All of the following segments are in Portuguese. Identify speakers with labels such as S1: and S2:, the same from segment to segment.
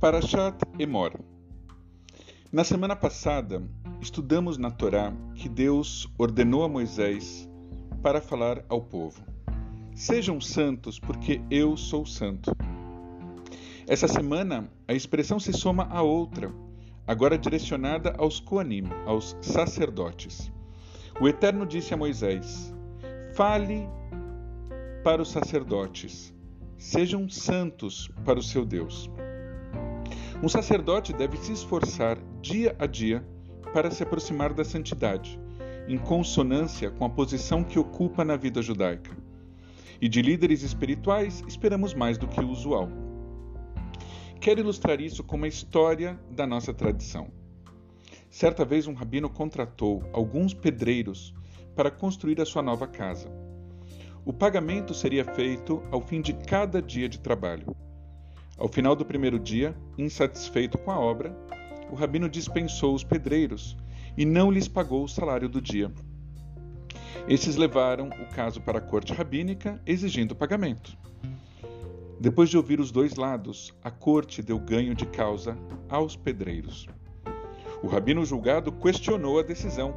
S1: Parashat Emor. Na semana passada, estudamos na Torá que Deus ordenou a Moisés para falar ao povo: Sejam santos, porque eu sou santo. Essa semana, a expressão se soma a outra, agora direcionada aos Koanim, aos sacerdotes. O Eterno disse a Moisés: Fale para os sacerdotes, sejam santos para o seu Deus. Um sacerdote deve se esforçar dia a dia para se aproximar da santidade, em consonância com a posição que ocupa na vida judaica. E de líderes espirituais esperamos mais do que o usual. Quero ilustrar isso com uma história da nossa tradição. Certa vez um rabino contratou alguns pedreiros para construir a sua nova casa. O pagamento seria feito ao fim de cada dia de trabalho. Ao final do primeiro dia, insatisfeito com a obra, o rabino dispensou os pedreiros e não lhes pagou o salário do dia. Esses levaram o caso para a corte rabínica, exigindo pagamento. Depois de ouvir os dois lados, a corte deu ganho de causa aos pedreiros. O rabino julgado questionou a decisão,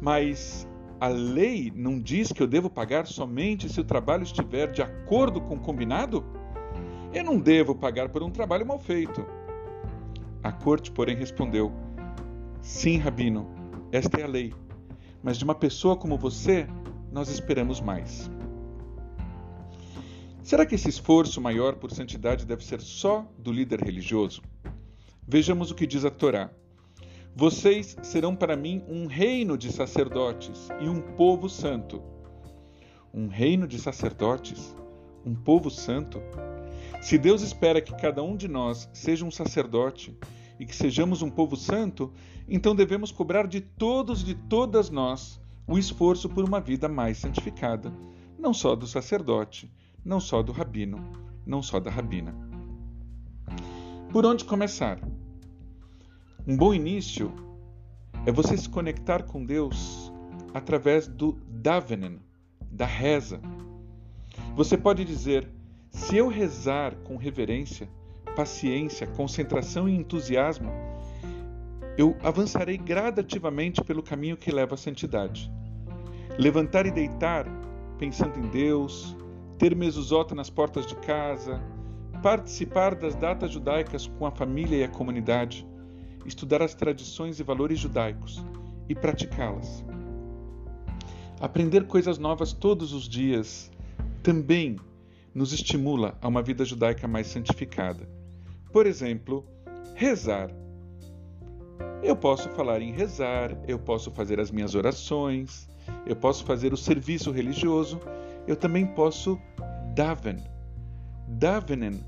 S1: mas a lei não diz que eu devo pagar somente se o trabalho estiver de acordo com o combinado? Eu não devo pagar por um trabalho mal feito. A corte, porém, respondeu: Sim, Rabino, esta é a lei, mas de uma pessoa como você, nós esperamos mais. Será que esse esforço maior por santidade deve ser só do líder religioso? Vejamos o que diz a Torá. Vocês serão para mim um reino de sacerdotes e um povo santo. Um reino de sacerdotes? Um povo santo? Se Deus espera que cada um de nós seja um sacerdote e que sejamos um povo santo, então devemos cobrar de todos e de todas nós o esforço por uma vida mais santificada, não só do sacerdote, não só do rabino, não só da rabina. Por onde começar? Um bom início é você se conectar com Deus através do davenen, da reza. Você pode dizer: se eu rezar com reverência, paciência, concentração e entusiasmo, eu avançarei gradativamente pelo caminho que leva à santidade. Levantar e deitar, pensando em Deus, ter mesuzota nas portas de casa, participar das datas judaicas com a família e a comunidade, estudar as tradições e valores judaicos e praticá-las. Aprender coisas novas todos os dias também nos estimula a uma vida judaica mais santificada. Por exemplo, rezar. Eu posso falar em rezar, eu posso fazer as minhas orações, eu posso fazer o serviço religioso, eu também posso daven. Davenen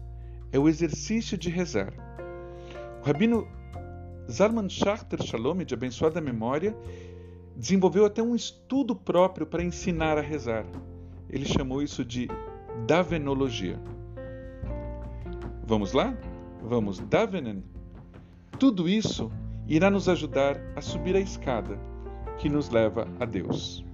S1: é o exercício de rezar. O rabino Zalman Schachter Shalom, de abençoada memória, desenvolveu até um estudo próprio para ensinar a rezar. Ele chamou isso de davenologia. Vamos lá? Vamos davenen? Tudo isso irá nos ajudar a subir a escada que nos leva a Deus.